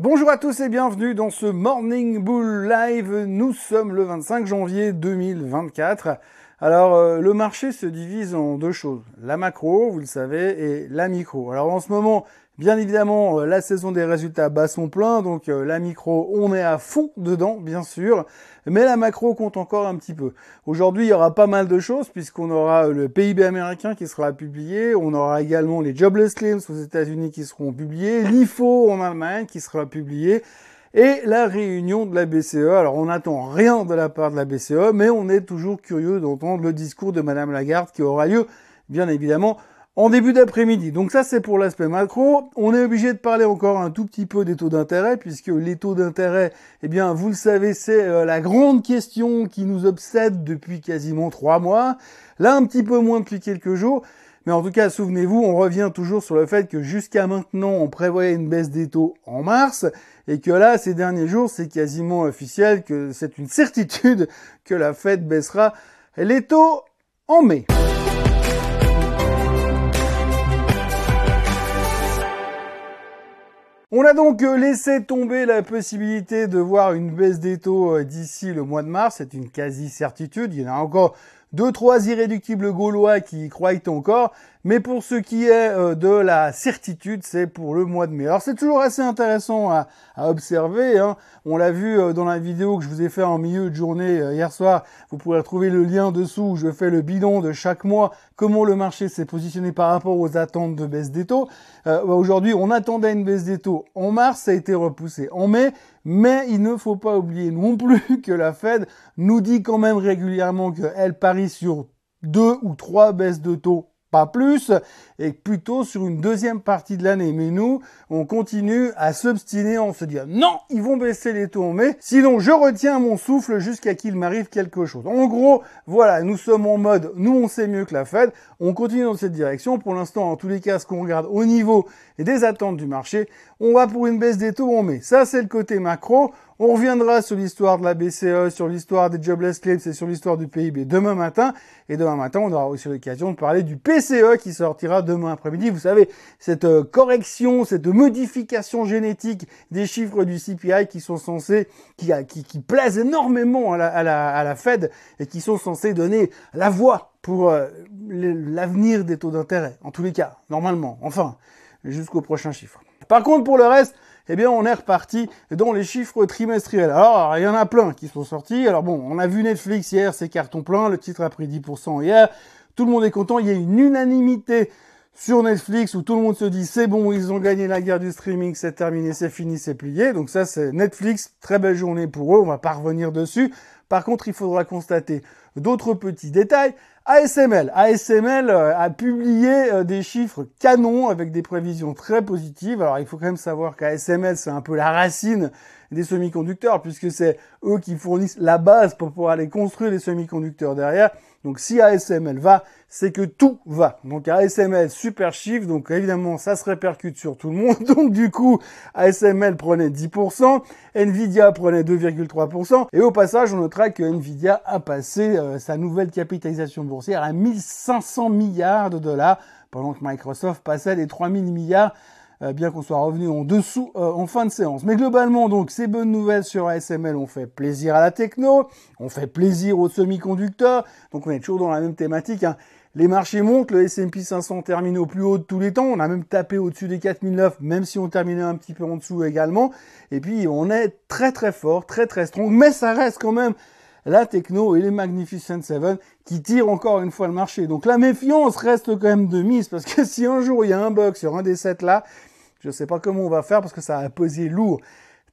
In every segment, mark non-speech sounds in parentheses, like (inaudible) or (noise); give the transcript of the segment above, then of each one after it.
Bonjour à tous et bienvenue dans ce Morning Bull Live. Nous sommes le 25 janvier 2024. Alors euh, le marché se divise en deux choses, la macro, vous le savez, et la micro. Alors en ce moment, Bien évidemment, euh, la saison des résultats bat son plein, donc euh, la micro, on est à fond dedans, bien sûr, mais la macro compte encore un petit peu. Aujourd'hui, il y aura pas mal de choses, puisqu'on aura le PIB américain qui sera publié, on aura également les jobless claims aux États-Unis qui seront publiés, l'IFO en Allemagne qui sera publié, et la réunion de la BCE. Alors on n'attend rien de la part de la BCE, mais on est toujours curieux d'entendre le discours de Madame Lagarde qui aura lieu, bien évidemment, en début d'après-midi. Donc ça c'est pour l'aspect macro. On est obligé de parler encore un tout petit peu des taux d'intérêt puisque les taux d'intérêt, eh bien vous le savez, c'est euh, la grande question qui nous obsède depuis quasiment trois mois. Là un petit peu moins depuis quelques jours. Mais en tout cas, souvenez-vous, on revient toujours sur le fait que jusqu'à maintenant, on prévoyait une baisse des taux en mars, et que là, ces derniers jours, c'est quasiment officiel, que c'est une certitude que la Fed baissera les taux en mai. On a donc euh, laissé tomber la possibilité de voir une baisse des taux euh, d'ici le mois de mars, c'est une quasi-certitude, il y en a encore deux, trois irréductibles gaulois qui y croient encore, mais pour ce qui est euh, de la certitude, c'est pour le mois de mai. Alors c'est toujours assez intéressant à, observer. Hein. On l'a vu euh, dans la vidéo que je vous ai fait en milieu de journée euh, hier soir. Vous pourrez retrouver le lien dessous où je fais le bilan de chaque mois, comment le marché s'est positionné par rapport aux attentes de baisse des taux. Bah, aujourd'hui, on attendait une baisse des taux en mars, ça a été repoussé en mai. Mais il ne faut pas oublier non plus (laughs) que la Fed nous dit quand même régulièrement qu'elle parie sur deux ou trois baisses de taux pas plus, et plutôt sur une deuxième partie de l'année. Mais nous, on continue à s'obstiner, on se dit non, ils vont baisser les taux en mai, sinon je retiens mon souffle jusqu'à qu'il m'arrive quelque chose. En gros, voilà, nous sommes en mode, nous on sait mieux que la Fed, on continue dans cette direction. Pour l'instant, en tous les cas, ce qu'on regarde au niveau des attentes du marché, on va pour une baisse des taux en mai. Ça, c'est le côté macro. On reviendra sur l'histoire de la BCE, sur l'histoire des jobless claims et sur l'histoire du PIB demain matin. Et demain matin, on aura aussi l'occasion de parler du PCE qui sortira demain après-midi. Vous savez, cette euh, correction, cette modification génétique des chiffres du CPI qui sont censés, qui, qui, plaisent énormément à la Fed et qui sont censés donner la voie pour euh, l'avenir des taux d'intérêt. En tous les cas, normalement. Enfin, jusqu'au prochain chiffre. Par contre, pour le reste, eh bien, on est reparti dans les chiffres trimestriels. Alors, il y en a plein qui sont sortis. Alors bon, on a vu Netflix hier, c'est carton plein. Le titre a pris 10% hier. Tout le monde est content. Il y a une unanimité sur Netflix où tout le monde se dit c'est bon, ils ont gagné la guerre du streaming, c'est terminé, c'est fini, c'est plié. Donc ça, c'est Netflix. Très belle journée pour eux. On va pas revenir dessus. Par contre, il faudra constater d'autres petits détails. ASML. ASML euh, a publié euh, des chiffres canons avec des prévisions très positives. Alors il faut quand même savoir qu'ASML c'est un peu la racine des semi-conducteurs puisque c'est eux qui fournissent la base pour pouvoir aller construire les semi-conducteurs derrière. Donc si ASML va, c'est que tout va. Donc ASML, super chiffre, donc évidemment ça se répercute sur tout le monde. (laughs) Donc du coup, ASML prenait 10%, Nvidia prenait 2,3%, et au passage on notera que Nvidia a passé euh, sa nouvelle capitalisation boursière à 1500 milliards de dollars, pendant que Microsoft passait les 3000 milliards bien qu'on soit revenu en dessous euh, en fin de séance. Mais globalement, donc, ces bonnes nouvelles sur ASML ont fait plaisir à la techno, ont fait plaisir aux semi-conducteurs, donc on est toujours dans la même thématique. Hein. Les marchés montent, le S&P 500 termine au plus haut de tous les temps, on a même tapé au-dessus des 4009, même si on terminait un petit peu en dessous également. Et puis on est très très fort, très très strong, mais ça reste quand même la techno et les Magnificent Seven qui tirent encore une fois le marché. Donc la méfiance reste quand même de mise parce que (laughs) si un jour il y a un bug sur un des sept là, je ne sais pas comment on va faire parce que ça a pesé lourd,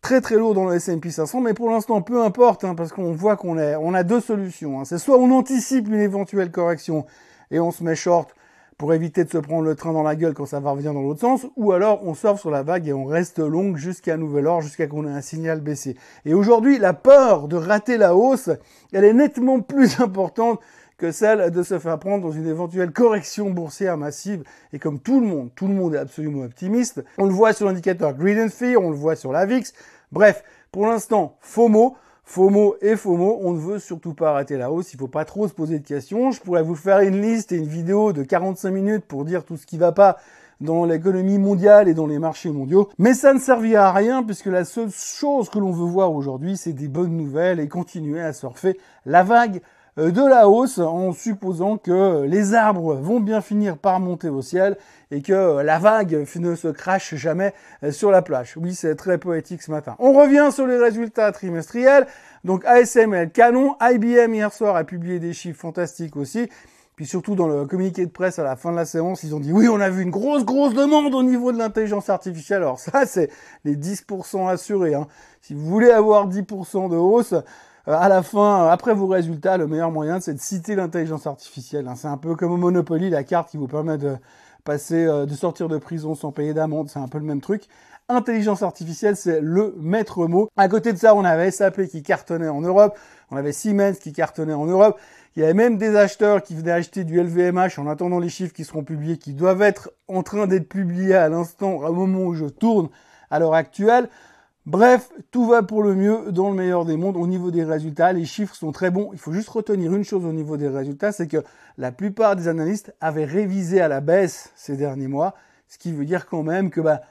très très lourd dans le S&P 500, mais pour l'instant peu importe hein, parce qu'on voit qu'on on a deux solutions. Hein. C'est soit on anticipe une éventuelle correction et on se met short pour éviter de se prendre le train dans la gueule quand ça va revenir dans l'autre sens, ou alors on sort sur la vague et on reste long jusqu'à nouvel ordre, jusqu'à qu'on ait un signal baissé. Et aujourd'hui, la peur de rater la hausse, elle est nettement plus (laughs) importante que celle de se faire prendre dans une éventuelle correction boursière massive. Et comme tout le monde, tout le monde est absolument optimiste, on le voit sur l'indicateur Greed and Fear, on le voit sur la VIX. Bref, pour l'instant, FOMO. FOMO et FOMO, on ne veut surtout pas arrêter la hausse, il faut pas trop se poser de questions. Je pourrais vous faire une liste et une vidéo de 45 minutes pour dire tout ce qui va pas dans l'économie mondiale et dans les marchés mondiaux. Mais ça ne servira à rien puisque la seule chose que l'on veut voir aujourd'hui, c'est des bonnes nouvelles et continuer à surfer la vague de la hausse en supposant que les arbres vont bien finir par monter au ciel et que la vague ne se crache jamais euh, sur la plage. Oui, c'est très poétique ce matin. On revient sur les résultats trimestriels. Donc ASML canon, IBM hier soir a publié des chiffres fantastiques aussi. Puis surtout dans le communiqué de presse à la fin de la séance, ils ont dit oui, on a vu une grosse grosse demande au niveau de l'intelligence artificielle. Alors ça, c'est les 10% assurés. Hein. Si vous voulez avoir 10% de hausse, euh, à la fin, après vos résultats, le meilleur moyen, c'est de citer l'intelligence artificielle. Hein. C'est un peu comme au Monopoly, la carte qui vous permet de passer, euh, de sortir de prison sans payer d'amende. C'est un peu le même truc. Intelligence artificielle, c'est le maître mot. À côté de ça, on avait SAP qui cartonnait en Europe, on avait Siemens qui cartonnait en Europe. Il y avait même des acheteurs qui venaient acheter du LVMH en attendant les chiffres qui seront publiés, qui doivent être en train d'être publiés à l'instant, au moment où je tourne à l'heure actuelle. Bref, tout va pour le mieux dans le meilleur des mondes au niveau des résultats. Les chiffres sont très bons. Il faut juste retenir une chose au niveau des résultats, c'est que la plupart des analystes avaient révisé à la baisse ces derniers mois, ce qui veut dire quand même que bah,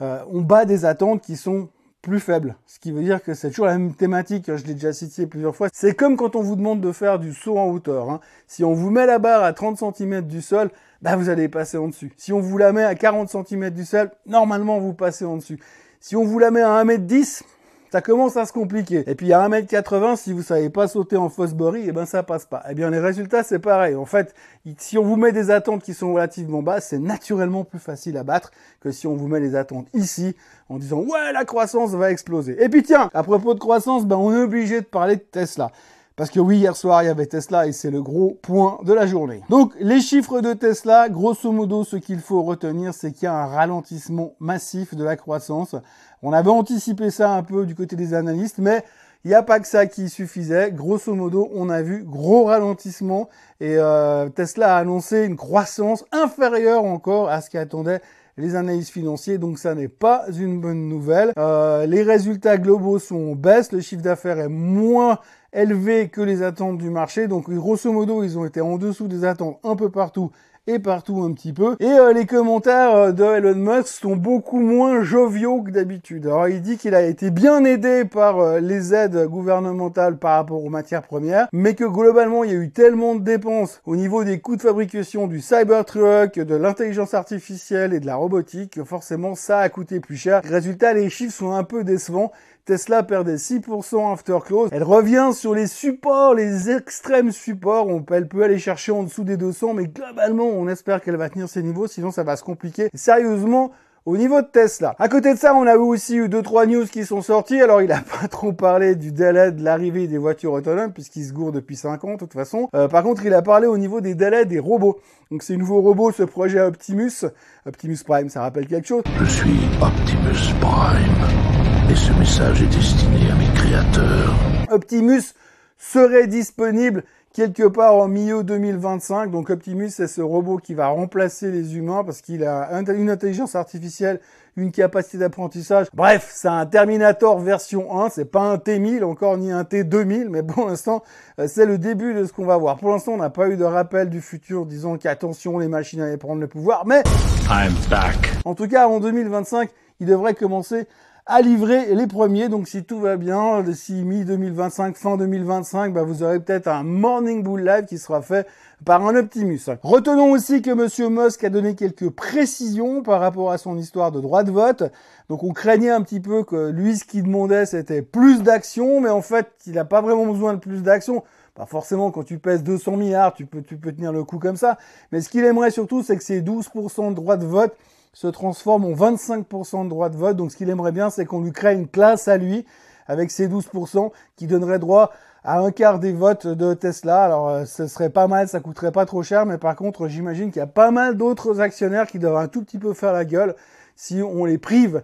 euh, on bat des attentes qui sont plus faibles. Ce qui veut dire que c'est toujours la même thématique, je l'ai déjà cité plusieurs fois. C'est comme quand on vous demande de faire du saut en hauteur. Hein. Si on vous met la barre à 30 cm du sol, bah vous allez passer en dessus. Si on vous la met à 40 cm du sol, normalement vous passez en dessus. Si on vous la met à 1m10, ça commence à se compliquer. Et puis à 1m80, si vous savez pas sauter en Fosbury, et eh ben ça passe pas. Eh bien les résultats c'est pareil. En fait, si on vous met des attentes qui sont relativement basses, c'est naturellement plus facile à battre que si on vous met les attentes ici en disant ouais la croissance va exploser. Et puis tiens, à propos de croissance, ben on est obligé de parler de Tesla. Parce que oui, hier soir, il y avait Tesla et c'est le gros point de la journée. Donc, les chiffres de Tesla, grosso modo, ce qu'il faut retenir, c'est qu'il y a un ralentissement massif de la croissance. On avait anticipé ça un peu du côté des analystes, mais il n'y a pas que ça qui suffisait. Grosso modo, on a vu gros ralentissement et euh, Tesla a annoncé une croissance inférieure encore à ce qu'attendaient les analyses financiers, donc ça n'est pas une bonne nouvelle. Euh, les résultats globaux sont en baisse, le chiffre d'affaires est moins élevé que les attentes du marché, donc grosso modo ils ont été en dessous des attentes un peu partout et partout un petit peu. Et euh, les commentaires euh, de Elon Musk sont beaucoup moins joviaux que d'habitude. Alors il dit qu'il a été bien aidé par euh, les aides gouvernementales par rapport aux matières premières, mais que globalement il y a eu tellement de dépenses au niveau des coûts de fabrication du Cybertruck, de l'intelligence artificielle et de la robotique que forcément ça a coûté plus cher. Résultat, les chiffres sont un peu décevants. Tesla perdait 6% after close. Elle revient sur les supports, les extrêmes supports. Elle peut aller chercher en dessous des 200, mais globalement, on espère qu'elle va tenir ces niveaux, sinon ça va se compliquer. Sérieusement, au niveau de Tesla. À côté de ça, on a aussi eu deux trois news qui sont sorties. Alors, il a (laughs) pas trop parlé du délai de l'arrivée des voitures autonomes puisqu'il se gourde depuis 5 ans de toute façon. Euh, par contre, il a parlé au niveau des délais des robots. Donc, ces nouveaux robots, ce projet Optimus, Optimus Prime, ça rappelle quelque chose Je suis Optimus Prime et ce message est destiné à mes créateurs. Optimus serait disponible quelque part en milieu 2025. Donc Optimus, c'est ce robot qui va remplacer les humains parce qu'il a une intelligence artificielle, une capacité d'apprentissage. Bref, c'est un Terminator version 1. C'est pas un T1000 encore ni un T2000, mais pour l'instant, euh, c'est le début de ce qu'on va voir. Pour l'instant, on n'a pas eu de rappel du futur disant qu'attention, les machines allaient prendre le pouvoir, mais I'm back. En tout cas, en 2025, il devrait commencer à livrer les premiers. Donc si tout va bien, d'ici mi-2025, fin 2025, bah, vous aurez peut-être un Morning Bull Live qui sera fait par un Optimus. Retenons aussi que Monsieur Musk a donné quelques précisions par rapport à son histoire de droit de vote. Donc on craignait un petit peu que lui, ce qu'il demandait, c'était plus d'action, mais en fait, il n'a pas vraiment besoin de plus d'action. Pas forcément, quand tu pèses 200 milliards, tu peux, tu peux tenir le coup comme ça. Mais ce qu'il aimerait surtout, c'est que ces 12% de droit de vote se transforme en 25% de droit de vote. Donc ce qu'il aimerait bien, c'est qu'on lui crée une classe à lui avec ses 12% qui donnerait droit à un quart des votes de Tesla. Alors euh, ce serait pas mal, ça coûterait pas trop cher, mais par contre j'imagine qu'il y a pas mal d'autres actionnaires qui doivent un tout petit peu faire la gueule si on les prive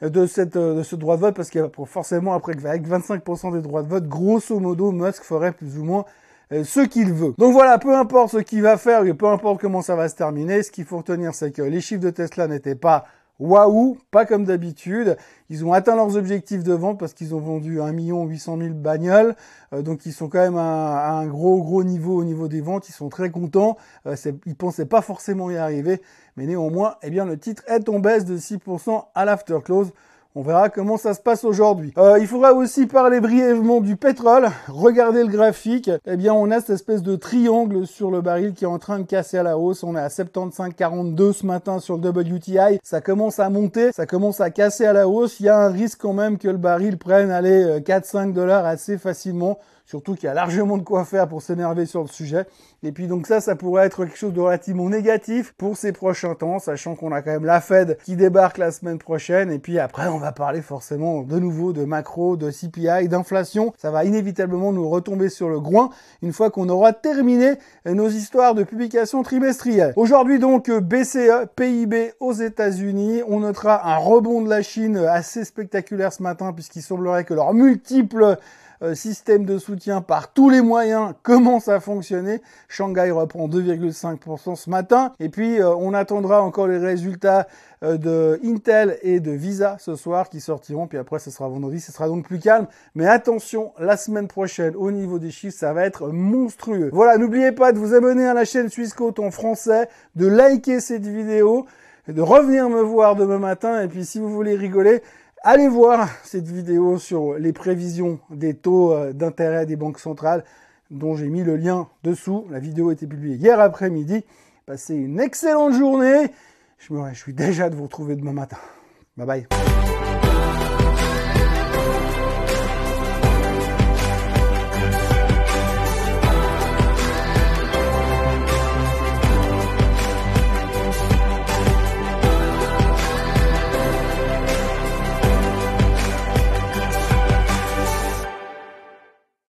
de, cette, de ce droit de vote, parce que forcément après avec 25% des droits de vote, grosso modo, Musk ferait plus ou moins euh, ce qu'il veut. Donc voilà, peu importe ce qu'il va faire et peu importe comment ça va se terminer, ce qu'il faut retenir, c'est que les chiffres de Tesla n'étaient pas waouh, pas comme d'habitude. Ils ont atteint leurs objectifs de vente parce qu'ils ont vendu 1 800 000 bagnoles. Euh, donc ils sont quand même à, un gros gros niveau au niveau des ventes. Ils sont très contents. Euh, ils pensaient pas forcément y arriver. Mais néanmoins, eh bien, le titre est en baisse de 6% à l'afterclose. On verra comment ça se passe aujourd'hui. Euh, il faudra aussi parler brièvement du pétrole. Regardez le graphique. Eh bien, on a cette espèce de triangle sur le baril qui est en train de casser à la hausse. On est à 75,42 ce matin sur le WTI. Ça commence à monter, ça commence à casser à la hausse. Il y a un risque quand même que le baril prenne, allez, 4-5 dollars assez facilement. Surtout qu'il y a largement de quoi faire pour s'énerver sur le sujet. Et puis donc ça, ça pourrait être quelque chose de relativement négatif pour ces prochains temps, sachant qu'on a quand même la Fed qui débarque la semaine prochaine. Et puis après, on va parler forcément de nouveau de macro, de CPI, d'inflation. Ça va inévitablement nous retomber sur le groin une fois qu'on aura terminé nos histoires de publication trimestrielle. Aujourd'hui donc, BCE, PIB aux États-Unis. On notera un rebond de la Chine assez spectaculaire ce matin puisqu'il semblerait que leurs multiples euh, système de soutien par tous les moyens commence à fonctionner. Shanghai reprend 2,5% ce matin. Et puis, euh, on attendra encore les résultats euh, de Intel et de Visa ce soir qui sortiront. Puis après, ce sera vendredi. Ce sera donc plus calme. Mais attention, la semaine prochaine, au niveau des chiffres, ça va être monstrueux. Voilà, n'oubliez pas de vous abonner à la chaîne Swissquote en français, de liker cette vidéo, de revenir me voir demain matin. Et puis, si vous voulez rigoler, Allez voir cette vidéo sur les prévisions des taux euh, d'intérêt des banques centrales dont j'ai mis le lien dessous. La vidéo a été publiée hier après-midi. Passez une excellente journée. Je me réjouis déjà de vous retrouver demain matin. Bye bye.